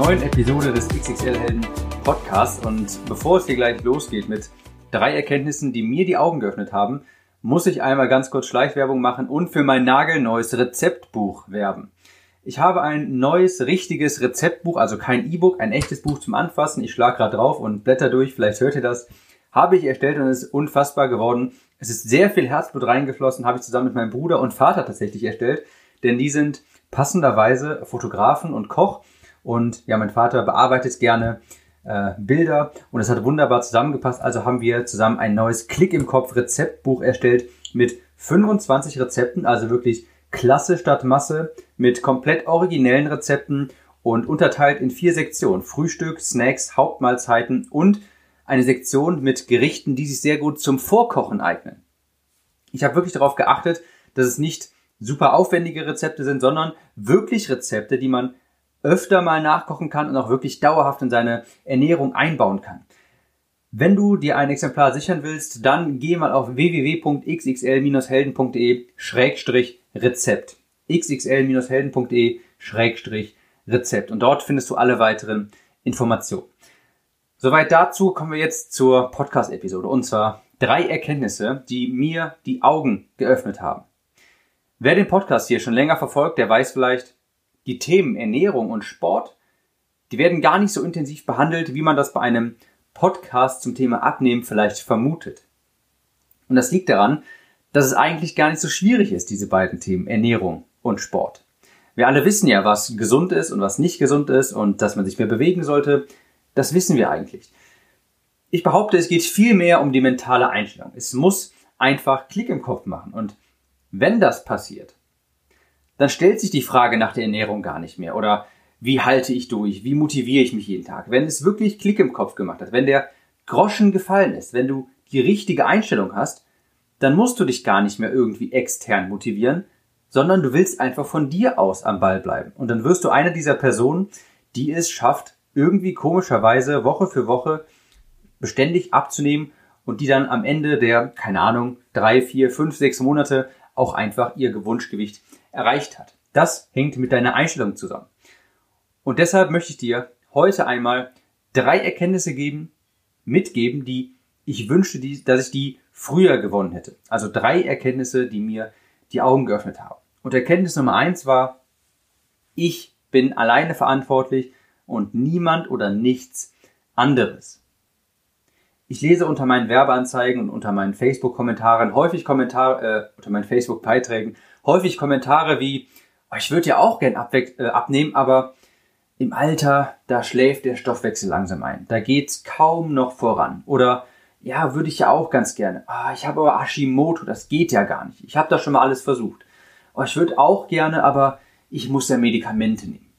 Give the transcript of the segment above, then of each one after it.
neuen Episode des XXL Helden Podcasts und bevor es hier gleich losgeht mit drei Erkenntnissen, die mir die Augen geöffnet haben, muss ich einmal ganz kurz Schleichwerbung machen und für mein nagelneues Rezeptbuch werben. Ich habe ein neues, richtiges Rezeptbuch, also kein E-Book, ein echtes Buch zum Anfassen. Ich schlage gerade drauf und blätter durch, vielleicht hört ihr das. Habe ich erstellt und es ist unfassbar geworden. Es ist sehr viel Herzblut reingeflossen, habe ich zusammen mit meinem Bruder und Vater tatsächlich erstellt, denn die sind passenderweise Fotografen und Koch und ja, mein Vater bearbeitet gerne äh, Bilder und es hat wunderbar zusammengepasst. Also haben wir zusammen ein neues Klick im Kopf Rezeptbuch erstellt mit 25 Rezepten, also wirklich Klasse statt Masse mit komplett originellen Rezepten und unterteilt in vier Sektionen. Frühstück, Snacks, Hauptmahlzeiten und eine Sektion mit Gerichten, die sich sehr gut zum Vorkochen eignen. Ich habe wirklich darauf geachtet, dass es nicht super aufwendige Rezepte sind, sondern wirklich Rezepte, die man öfter mal nachkochen kann und auch wirklich dauerhaft in seine Ernährung einbauen kann. Wenn du dir ein Exemplar sichern willst, dann geh mal auf www.xxl-helden.de-rezept. xxl-helden.de-rezept. Und dort findest du alle weiteren Informationen. Soweit dazu kommen wir jetzt zur Podcast-Episode. Und zwar drei Erkenntnisse, die mir die Augen geöffnet haben. Wer den Podcast hier schon länger verfolgt, der weiß vielleicht, die Themen Ernährung und Sport, die werden gar nicht so intensiv behandelt, wie man das bei einem Podcast zum Thema Abnehmen vielleicht vermutet. Und das liegt daran, dass es eigentlich gar nicht so schwierig ist, diese beiden Themen Ernährung und Sport. Wir alle wissen ja, was gesund ist und was nicht gesund ist und dass man sich mehr bewegen sollte. Das wissen wir eigentlich. Ich behaupte, es geht viel mehr um die mentale Einstellung. Es muss einfach Klick im Kopf machen. Und wenn das passiert, dann stellt sich die Frage nach der Ernährung gar nicht mehr. Oder wie halte ich durch? Wie motiviere ich mich jeden Tag? Wenn es wirklich Klick im Kopf gemacht hat, wenn der Groschen gefallen ist, wenn du die richtige Einstellung hast, dann musst du dich gar nicht mehr irgendwie extern motivieren, sondern du willst einfach von dir aus am Ball bleiben. Und dann wirst du eine dieser Personen, die es schafft, irgendwie komischerweise Woche für Woche beständig abzunehmen und die dann am Ende der, keine Ahnung, drei, vier, fünf, sechs Monate auch einfach ihr Gewunschgewicht erreicht hat. Das hängt mit deiner Einstellung zusammen. Und deshalb möchte ich dir heute einmal drei Erkenntnisse geben, mitgeben, die ich wünschte, dass ich die früher gewonnen hätte. Also drei Erkenntnisse, die mir die Augen geöffnet haben. Und Erkenntnis Nummer eins war, ich bin alleine verantwortlich und niemand oder nichts anderes. Ich lese unter meinen Werbeanzeigen und unter meinen Facebook-Kommentaren häufig Kommentare, äh, unter meinen Facebook-Beiträgen häufig Kommentare wie, oh, ich würde ja auch gern äh, abnehmen, aber im Alter, da schläft der Stoffwechsel langsam ein. Da geht's kaum noch voran. Oder ja, würde ich ja auch ganz gerne. Ah, ich habe aber Hashimoto, das geht ja gar nicht. Ich habe da schon mal alles versucht. Oh, ich würde auch gerne, aber ich muss ja Medikamente nehmen.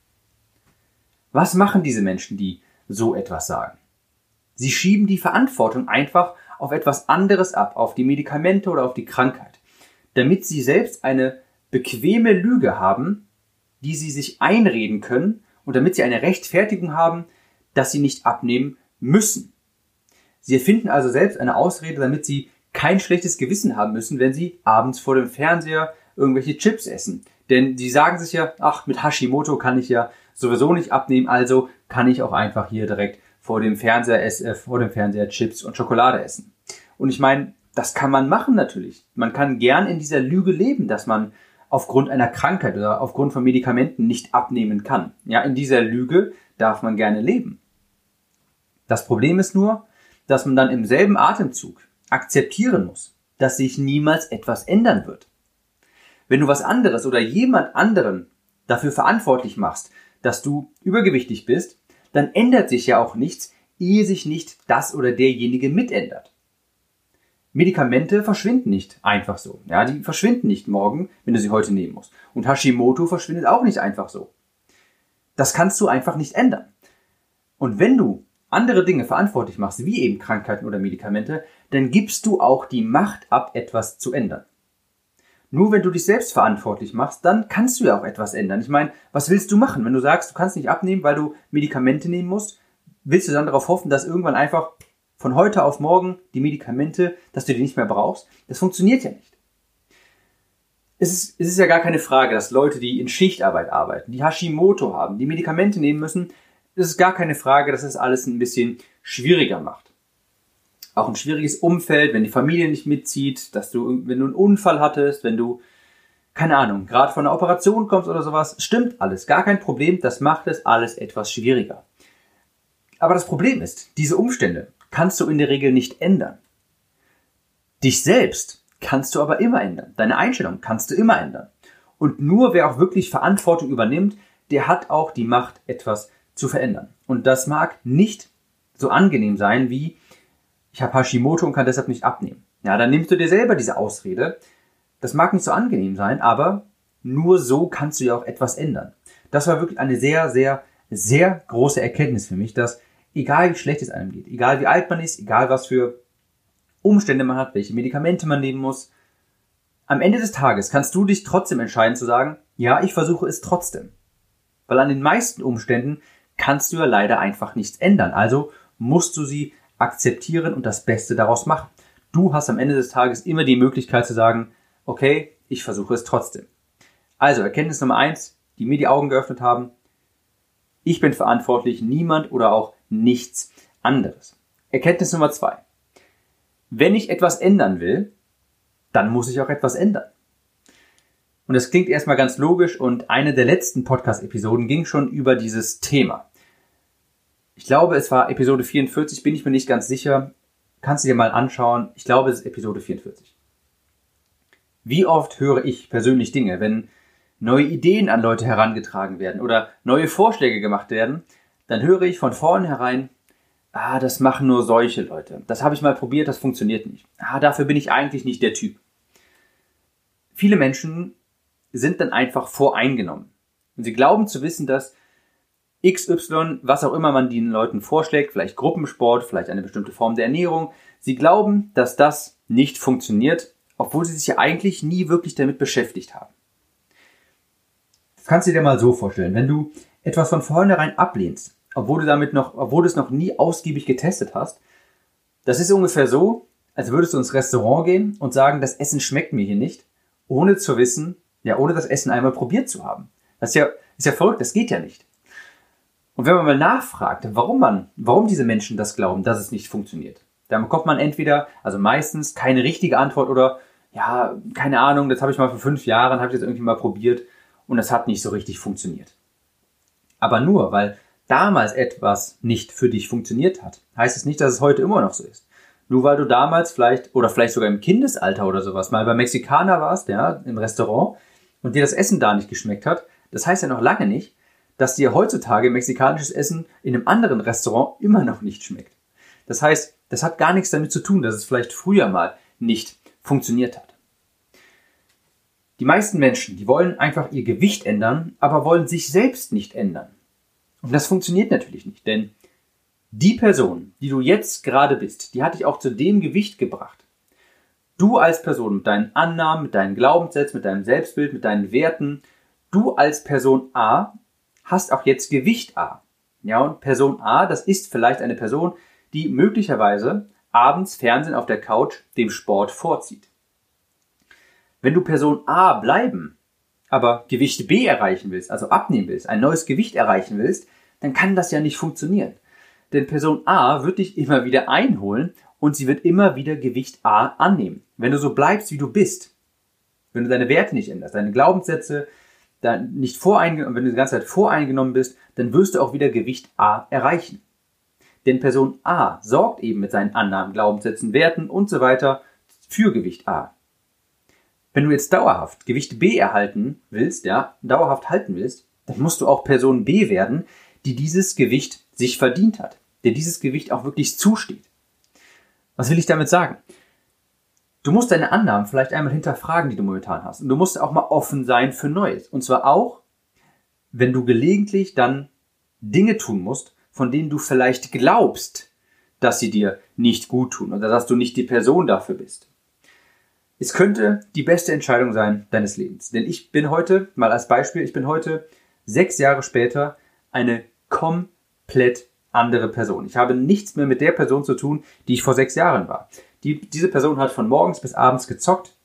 Was machen diese Menschen, die so etwas sagen? Sie schieben die Verantwortung einfach auf etwas anderes ab, auf die Medikamente oder auf die Krankheit damit sie selbst eine bequeme Lüge haben, die sie sich einreden können und damit sie eine Rechtfertigung haben, dass sie nicht abnehmen müssen. Sie erfinden also selbst eine Ausrede, damit sie kein schlechtes Gewissen haben müssen, wenn sie abends vor dem Fernseher irgendwelche Chips essen. Denn sie sagen sich ja, ach, mit Hashimoto kann ich ja sowieso nicht abnehmen, also kann ich auch einfach hier direkt vor dem Fernseher, äh, vor dem Fernseher Chips und Schokolade essen. Und ich meine, das kann man machen natürlich. Man kann gern in dieser Lüge leben, dass man aufgrund einer Krankheit oder aufgrund von Medikamenten nicht abnehmen kann. Ja, in dieser Lüge darf man gerne leben. Das Problem ist nur, dass man dann im selben Atemzug akzeptieren muss, dass sich niemals etwas ändern wird. Wenn du was anderes oder jemand anderen dafür verantwortlich machst, dass du übergewichtig bist, dann ändert sich ja auch nichts, ehe sich nicht das oder derjenige mitändert. Medikamente verschwinden nicht einfach so. Ja, die verschwinden nicht morgen, wenn du sie heute nehmen musst. Und Hashimoto verschwindet auch nicht einfach so. Das kannst du einfach nicht ändern. Und wenn du andere Dinge verantwortlich machst, wie eben Krankheiten oder Medikamente, dann gibst du auch die Macht ab, etwas zu ändern. Nur wenn du dich selbst verantwortlich machst, dann kannst du ja auch etwas ändern. Ich meine, was willst du machen? Wenn du sagst, du kannst nicht abnehmen, weil du Medikamente nehmen musst, willst du dann darauf hoffen, dass irgendwann einfach von heute auf morgen die Medikamente, dass du die nicht mehr brauchst? Das funktioniert ja nicht. Es ist, es ist ja gar keine Frage, dass Leute, die in Schichtarbeit arbeiten, die Hashimoto haben, die Medikamente nehmen müssen, es ist gar keine Frage, dass es alles ein bisschen schwieriger macht. Auch ein schwieriges Umfeld, wenn die Familie nicht mitzieht, dass du, wenn du einen Unfall hattest, wenn du, keine Ahnung, gerade von einer Operation kommst oder sowas, stimmt alles, gar kein Problem, das macht es alles etwas schwieriger. Aber das Problem ist, diese Umstände kannst du in der Regel nicht ändern. Dich selbst kannst du aber immer ändern. Deine Einstellung kannst du immer ändern. Und nur wer auch wirklich Verantwortung übernimmt, der hat auch die Macht, etwas zu verändern. Und das mag nicht so angenehm sein wie, ich habe Hashimoto und kann deshalb nicht abnehmen. Ja, dann nimmst du dir selber diese Ausrede. Das mag nicht so angenehm sein, aber nur so kannst du ja auch etwas ändern. Das war wirklich eine sehr, sehr, sehr große Erkenntnis für mich, dass egal wie schlecht es einem geht, egal wie alt man ist, egal was für Umstände man hat, welche Medikamente man nehmen muss, am Ende des Tages kannst du dich trotzdem entscheiden zu sagen, ja, ich versuche es trotzdem. Weil an den meisten Umständen kannst du ja leider einfach nichts ändern. Also musst du sie akzeptieren und das Beste daraus machen. Du hast am Ende des Tages immer die Möglichkeit zu sagen, okay, ich versuche es trotzdem. Also Erkenntnis Nummer eins, die mir die Augen geöffnet haben. Ich bin verantwortlich, niemand oder auch nichts anderes. Erkenntnis Nummer zwei. Wenn ich etwas ändern will, dann muss ich auch etwas ändern. Und das klingt erstmal ganz logisch und eine der letzten Podcast-Episoden ging schon über dieses Thema. Ich glaube, es war Episode 44, bin ich mir nicht ganz sicher. Kannst du dir mal anschauen. Ich glaube, es ist Episode 44. Wie oft höre ich persönlich Dinge, wenn neue Ideen an Leute herangetragen werden oder neue Vorschläge gemacht werden, dann höre ich von vornherein, ah, das machen nur solche Leute. Das habe ich mal probiert, das funktioniert nicht. Ah, dafür bin ich eigentlich nicht der Typ. Viele Menschen sind dann einfach voreingenommen. Und sie glauben zu wissen, dass XY, was auch immer man den Leuten vorschlägt, vielleicht Gruppensport, vielleicht eine bestimmte Form der Ernährung, sie glauben, dass das nicht funktioniert, obwohl sie sich ja eigentlich nie wirklich damit beschäftigt haben. Das kannst du dir mal so vorstellen, wenn du etwas von vornherein ablehnst, obwohl du damit noch, obwohl du es noch nie ausgiebig getestet hast, das ist ungefähr so, als würdest du ins Restaurant gehen und sagen, das Essen schmeckt mir hier nicht, ohne zu wissen, ja, ohne das Essen einmal probiert zu haben. Das ist ja, ist ja verrückt, das geht ja nicht. Und wenn man mal nachfragt, warum man, warum diese Menschen das glauben, dass es nicht funktioniert, dann bekommt man entweder, also meistens keine richtige Antwort oder ja, keine Ahnung, das habe ich mal vor fünf Jahren, habe ich das irgendwie mal probiert und es hat nicht so richtig funktioniert. Aber nur, weil damals etwas nicht für dich funktioniert hat, heißt es nicht, dass es heute immer noch so ist. Nur weil du damals vielleicht, oder vielleicht sogar im Kindesalter oder sowas, mal bei Mexikaner warst, ja, im Restaurant, und dir das Essen da nicht geschmeckt hat, das heißt ja noch lange nicht, dass dir heutzutage mexikanisches Essen in einem anderen Restaurant immer noch nicht schmeckt. Das heißt, das hat gar nichts damit zu tun, dass es vielleicht früher mal nicht funktioniert hat. Die meisten Menschen, die wollen einfach ihr Gewicht ändern, aber wollen sich selbst nicht ändern. Und das funktioniert natürlich nicht, denn die Person, die du jetzt gerade bist, die hat dich auch zu dem Gewicht gebracht. Du als Person mit deinen Annahmen, mit deinen Glaubenssätzen, mit deinem Selbstbild, mit deinen Werten, du als Person A hast auch jetzt Gewicht A. Ja, und Person A, das ist vielleicht eine Person, die möglicherweise abends Fernsehen auf der Couch dem Sport vorzieht. Wenn du Person A bleiben, aber Gewicht B erreichen willst, also abnehmen willst, ein neues Gewicht erreichen willst, dann kann das ja nicht funktionieren. Denn Person A wird dich immer wieder einholen und sie wird immer wieder Gewicht A annehmen. Wenn du so bleibst, wie du bist, wenn du deine Werte nicht änderst, deine Glaubenssätze, da nicht voreingenommen, wenn du die ganze Zeit voreingenommen bist, dann wirst du auch wieder Gewicht A erreichen. Denn Person A sorgt eben mit seinen Annahmen, Glaubenssätzen, Werten und so weiter für Gewicht A. Wenn du jetzt dauerhaft Gewicht B erhalten willst, ja, dauerhaft halten willst, dann musst du auch Person B werden, die dieses Gewicht sich verdient hat, der dieses Gewicht auch wirklich zusteht. Was will ich damit sagen? Du musst deine Annahmen vielleicht einmal hinterfragen, die du momentan hast. Und du musst auch mal offen sein für Neues. Und zwar auch, wenn du gelegentlich dann Dinge tun musst, von denen du vielleicht glaubst, dass sie dir nicht gut tun oder dass du nicht die Person dafür bist. Es könnte die beste Entscheidung sein deines Lebens. Denn ich bin heute, mal als Beispiel, ich bin heute sechs Jahre später eine komplett andere Person. Ich habe nichts mehr mit der Person zu tun, die ich vor sechs Jahren war. Die, diese Person hat von morgens bis abends gezockt,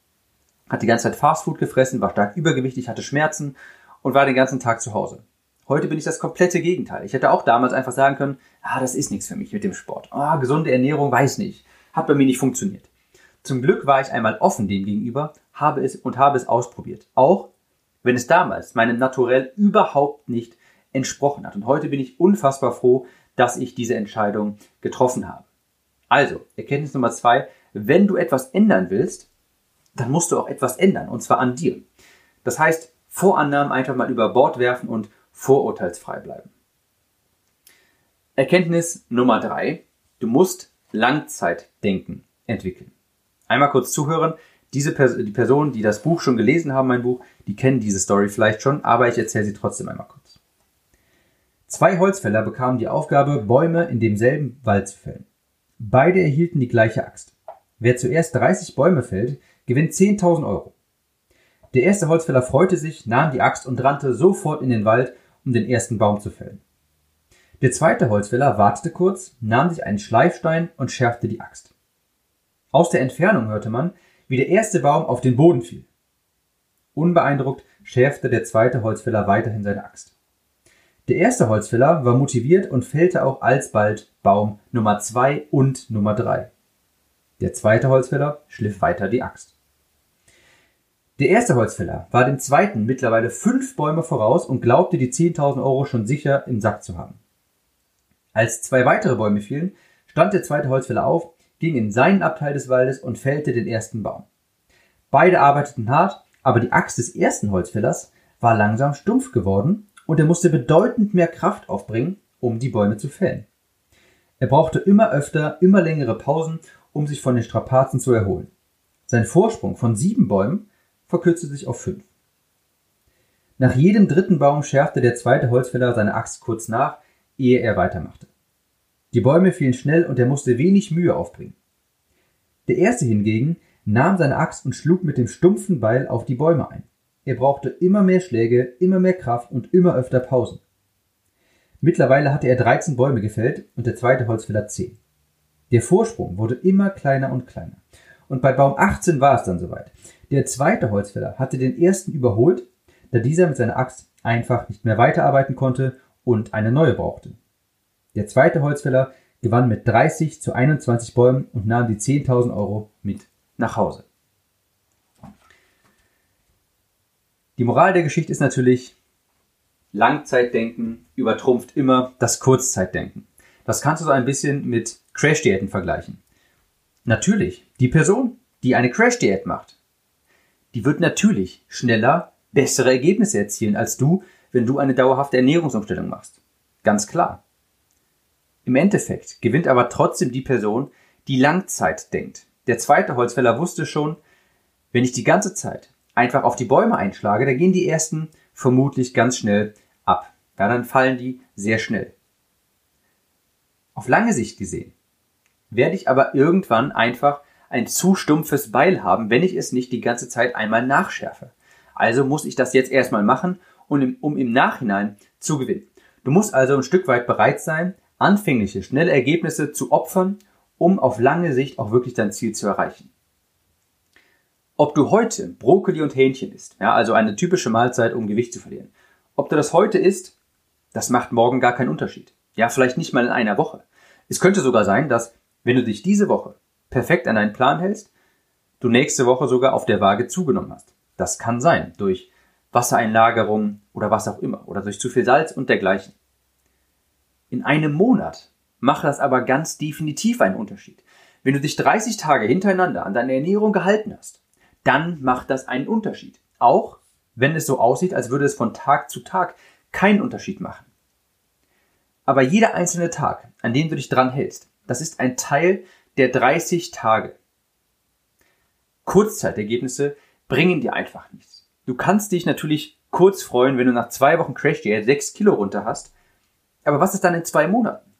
hat die ganze Zeit Fastfood gefressen, war stark übergewichtig, hatte Schmerzen und war den ganzen Tag zu Hause. Heute bin ich das komplette Gegenteil. Ich hätte auch damals einfach sagen können, ah, das ist nichts für mich mit dem Sport. Ah, gesunde Ernährung, weiß nicht. Hat bei mir nicht funktioniert. Zum Glück war ich einmal offen dem gegenüber, habe es und habe es ausprobiert. Auch wenn es damals meinem Naturell überhaupt nicht entsprochen hat. Und heute bin ich unfassbar froh, dass ich diese Entscheidung getroffen habe. Also, Erkenntnis Nummer zwei, wenn du etwas ändern willst, dann musst du auch etwas ändern, und zwar an dir. Das heißt, Vorannahmen einfach mal über Bord werfen und vorurteilsfrei bleiben. Erkenntnis Nummer drei, du musst Langzeitdenken entwickeln. Einmal kurz zuhören. Diese Pers die Personen, die das Buch schon gelesen haben, mein Buch, die kennen diese Story vielleicht schon, aber ich erzähle sie trotzdem einmal kurz. Zwei Holzfäller bekamen die Aufgabe, Bäume in demselben Wald zu fällen. Beide erhielten die gleiche Axt. Wer zuerst 30 Bäume fällt, gewinnt 10.000 Euro. Der erste Holzfäller freute sich, nahm die Axt und rannte sofort in den Wald, um den ersten Baum zu fällen. Der zweite Holzfäller wartete kurz, nahm sich einen Schleifstein und schärfte die Axt. Aus der Entfernung hörte man, wie der erste Baum auf den Boden fiel. Unbeeindruckt schärfte der zweite Holzfäller weiterhin seine Axt. Der erste Holzfäller war motiviert und fällte auch alsbald Baum Nummer zwei und Nummer drei. Der zweite Holzfäller schliff weiter die Axt. Der erste Holzfäller war dem zweiten mittlerweile fünf Bäume voraus und glaubte, die 10.000 Euro schon sicher im Sack zu haben. Als zwei weitere Bäume fielen, stand der zweite Holzfäller auf, ging in seinen Abteil des Waldes und fällte den ersten Baum. Beide arbeiteten hart, aber die Axt des ersten Holzfällers war langsam stumpf geworden und er musste bedeutend mehr Kraft aufbringen, um die Bäume zu fällen. Er brauchte immer öfter, immer längere Pausen, um sich von den Strapazen zu erholen. Sein Vorsprung von sieben Bäumen verkürzte sich auf fünf. Nach jedem dritten Baum schärfte der zweite Holzfäller seine Axt kurz nach, ehe er weitermachte. Die Bäume fielen schnell und er musste wenig Mühe aufbringen. Der erste hingegen nahm seine Axt und schlug mit dem stumpfen Beil auf die Bäume ein. Er brauchte immer mehr Schläge, immer mehr Kraft und immer öfter Pausen. Mittlerweile hatte er 13 Bäume gefällt und der zweite Holzfäller 10. Der Vorsprung wurde immer kleiner und kleiner. Und bei Baum 18 war es dann soweit. Der zweite Holzfäller hatte den ersten überholt, da dieser mit seiner Axt einfach nicht mehr weiterarbeiten konnte und eine neue brauchte. Der zweite Holzfäller gewann mit 30 zu 21 Bäumen und nahm die 10.000 Euro mit nach Hause. Die Moral der Geschichte ist natürlich, Langzeitdenken übertrumpft immer das Kurzzeitdenken. Das kannst du so ein bisschen mit Crash-Diäten vergleichen. Natürlich, die Person, die eine Crash-Diät macht, die wird natürlich schneller bessere Ergebnisse erzielen als du, wenn du eine dauerhafte Ernährungsumstellung machst. Ganz klar. Im Endeffekt gewinnt aber trotzdem die Person, die Langzeit denkt. Der zweite Holzfäller wusste schon, wenn ich die ganze Zeit einfach auf die Bäume einschlage, da gehen die ersten vermutlich ganz schnell ab. Ja, dann fallen die sehr schnell. Auf lange Sicht gesehen werde ich aber irgendwann einfach ein zu stumpfes Beil haben, wenn ich es nicht die ganze Zeit einmal nachschärfe. Also muss ich das jetzt erstmal machen, um im Nachhinein zu gewinnen. Du musst also ein Stück weit bereit sein, anfängliche, schnelle Ergebnisse zu opfern, um auf lange Sicht auch wirklich dein Ziel zu erreichen. Ob du heute Brokkoli und Hähnchen isst, ja, also eine typische Mahlzeit, um Gewicht zu verlieren. Ob du das heute isst, das macht morgen gar keinen Unterschied. Ja, vielleicht nicht mal in einer Woche. Es könnte sogar sein, dass, wenn du dich diese Woche perfekt an deinen Plan hältst, du nächste Woche sogar auf der Waage zugenommen hast. Das kann sein, durch Wassereinlagerung oder was auch immer, oder durch zu viel Salz und dergleichen. In einem Monat macht das aber ganz definitiv einen Unterschied. Wenn du dich 30 Tage hintereinander an deine Ernährung gehalten hast, dann macht das einen Unterschied. Auch wenn es so aussieht, als würde es von Tag zu Tag keinen Unterschied machen. Aber jeder einzelne Tag, an dem du dich dran hältst, das ist ein Teil der 30 Tage. Kurzzeitergebnisse bringen dir einfach nichts. Du kannst dich natürlich kurz freuen, wenn du nach zwei Wochen Crash Diät 6 Kilo runter hast, Aber was ist dann in zwei Monaten?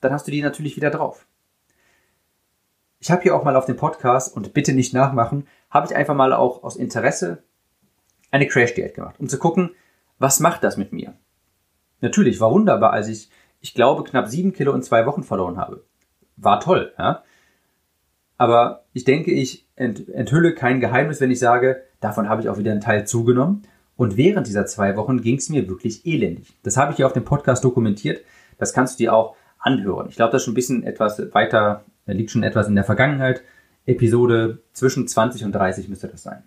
Dann hast du die natürlich wieder drauf. Ich habe hier auch mal auf dem Podcast, und bitte nicht nachmachen, habe ich einfach mal auch aus Interesse eine Crash-Diät gemacht, um zu gucken, was macht das mit mir? Natürlich, war wunderbar, als ich, ich glaube, knapp sieben Kilo in zwei Wochen verloren habe. War toll, ja. Aber ich denke, ich enthülle kein Geheimnis, wenn ich sage, davon habe ich auch wieder einen Teil zugenommen. Und während dieser zwei Wochen ging es mir wirklich elendig. Das habe ich hier auf dem Podcast dokumentiert. Das kannst du dir auch anhören. Ich glaube, das ist schon ein bisschen etwas weiter, liegt schon etwas in der Vergangenheit. Episode zwischen 20 und 30 müsste das sein.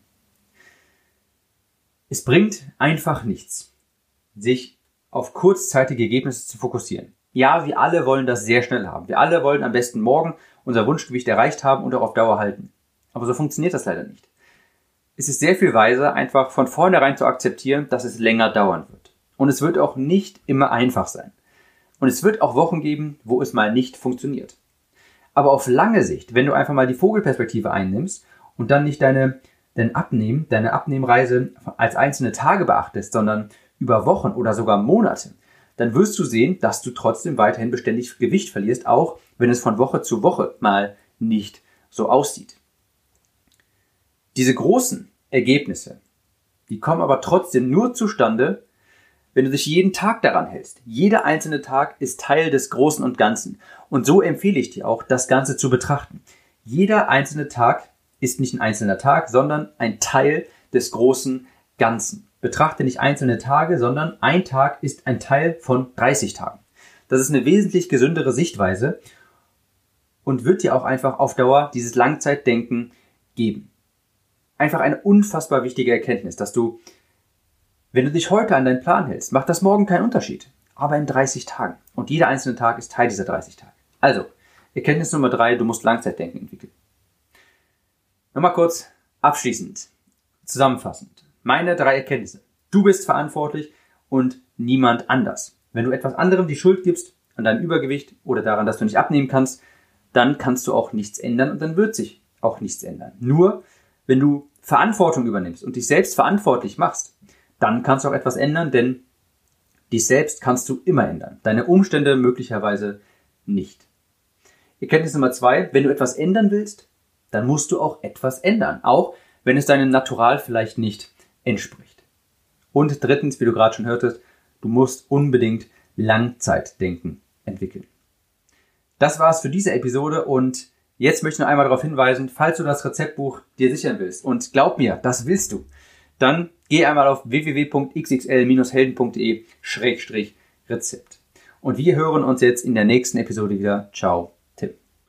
Es bringt einfach nichts, sich auf kurzzeitige Ergebnisse zu fokussieren. Ja, wir alle wollen das sehr schnell haben. Wir alle wollen am besten morgen unser Wunschgewicht erreicht haben und auch auf Dauer halten. Aber so funktioniert das leider nicht. Es ist sehr viel weiser, einfach von vornherein zu akzeptieren, dass es länger dauern wird. Und es wird auch nicht immer einfach sein. Und es wird auch Wochen geben, wo es mal nicht funktioniert. Aber auf lange Sicht, wenn du einfach mal die Vogelperspektive einnimmst und dann nicht deine, dein Abnehmen, deine Abnehmreise als einzelne Tage beachtest, sondern über Wochen oder sogar Monate, dann wirst du sehen, dass du trotzdem weiterhin beständig Gewicht verlierst, auch wenn es von Woche zu Woche mal nicht so aussieht. Diese großen Ergebnisse, die kommen aber trotzdem nur zustande, wenn du dich jeden Tag daran hältst. Jeder einzelne Tag ist Teil des Großen und Ganzen. Und so empfehle ich dir auch, das Ganze zu betrachten. Jeder einzelne Tag ist nicht ein einzelner Tag, sondern ein Teil des großen Ganzen. Betrachte nicht einzelne Tage, sondern ein Tag ist ein Teil von 30 Tagen. Das ist eine wesentlich gesündere Sichtweise und wird dir auch einfach auf Dauer dieses Langzeitdenken geben. Einfach eine unfassbar wichtige Erkenntnis, dass du wenn du dich heute an deinen Plan hältst, macht das morgen keinen Unterschied. Aber in 30 Tagen. Und jeder einzelne Tag ist Teil dieser 30 Tage. Also, Erkenntnis Nummer drei, du musst Langzeitdenken entwickeln. Nochmal kurz abschließend, zusammenfassend. Meine drei Erkenntnisse. Du bist verantwortlich und niemand anders. Wenn du etwas anderem die Schuld gibst, an deinem Übergewicht oder daran, dass du nicht abnehmen kannst, dann kannst du auch nichts ändern und dann wird sich auch nichts ändern. Nur, wenn du Verantwortung übernimmst und dich selbst verantwortlich machst, dann kannst du auch etwas ändern, denn dich selbst kannst du immer ändern. Deine Umstände möglicherweise nicht. Erkenntnis Nummer zwei, wenn du etwas ändern willst, dann musst du auch etwas ändern, auch wenn es deinem Natural vielleicht nicht entspricht. Und drittens, wie du gerade schon hörtest, du musst unbedingt Langzeitdenken entwickeln. Das war's für diese Episode und jetzt möchte ich noch einmal darauf hinweisen, falls du das Rezeptbuch dir sichern willst und glaub mir, das willst du, dann geh einmal auf www.xxl-helden.de-rezept. Und wir hören uns jetzt in der nächsten Episode wieder. Ciao.